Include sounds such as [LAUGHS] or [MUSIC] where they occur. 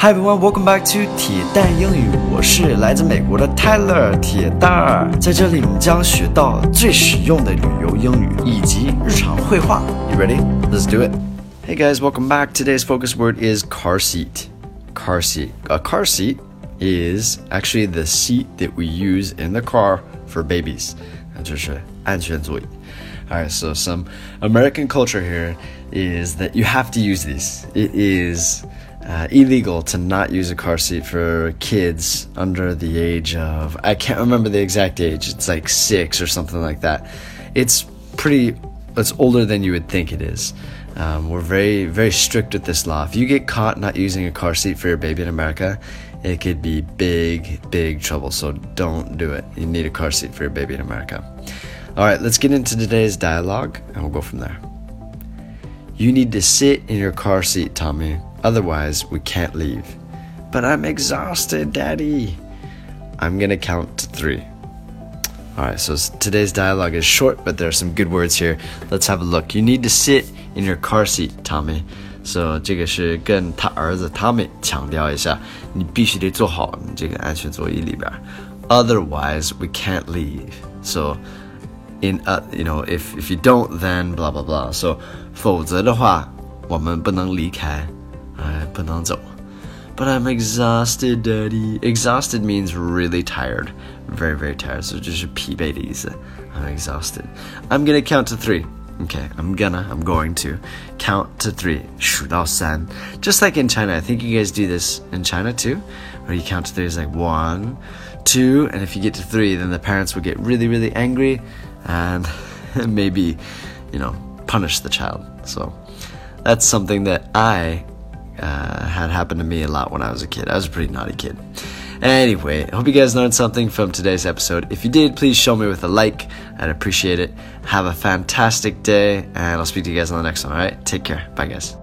Hi everyone, welcome back to 铁蛋英语。我是来自美国的 Tyler 铁蛋儿，在这里你将学到最实用的旅游英语以及日常会话。You ready? Let's do it. Hey guys, welcome back. Today's focus word is car seat. Car seat. A car seat is actually the seat that we use in the car for babies. 就是安全座椅。Alright, so some American culture here is that you have to use this. It is uh, illegal to not use a car seat for kids under the age of I can't remember the exact age. It's like six or something like that. It's pretty. It's older than you would think it is. Um, we're very very strict with this law. If you get caught not using a car seat for your baby in America, it could be big big trouble. So don't do it. You need a car seat for your baby in America. All right, let's get into today's dialogue and we'll go from there. You need to sit in your car seat, Tommy. Otherwise, we can't leave. But I'm exhausted, Daddy. I'm gonna count to three. Alright, so today's dialogue is short, but there are some good words here. Let's have a look. You need to sit in your car seat, Tommy. So 这个是跟他儿子 Tommy 强调一下，你必须得坐好你这个安全座椅里边。Otherwise, we can't leave. So in uh, you know if if you don't then blah blah blah. So 否则的话，我们不能离开。 but I'm exhausted, Daddy. Exhausted means really tired, very very tired. So just i am exhausted. I'm gonna count to three. Okay, I'm gonna, I'm going to count to three. 数到三. Just like in China, I think you guys do this in China too, where you count to three. It's like one, two, and if you get to three, then the parents would get really, really angry and [LAUGHS] maybe, you know, punish the child. So that's something that I uh, had happened to me a lot when I was a kid. I was a pretty naughty kid. Anyway, I hope you guys learned something from today's episode. If you did, please show me with a like. I'd appreciate it. Have a fantastic day, and I'll speak to you guys on the next one, alright? Take care. Bye, guys.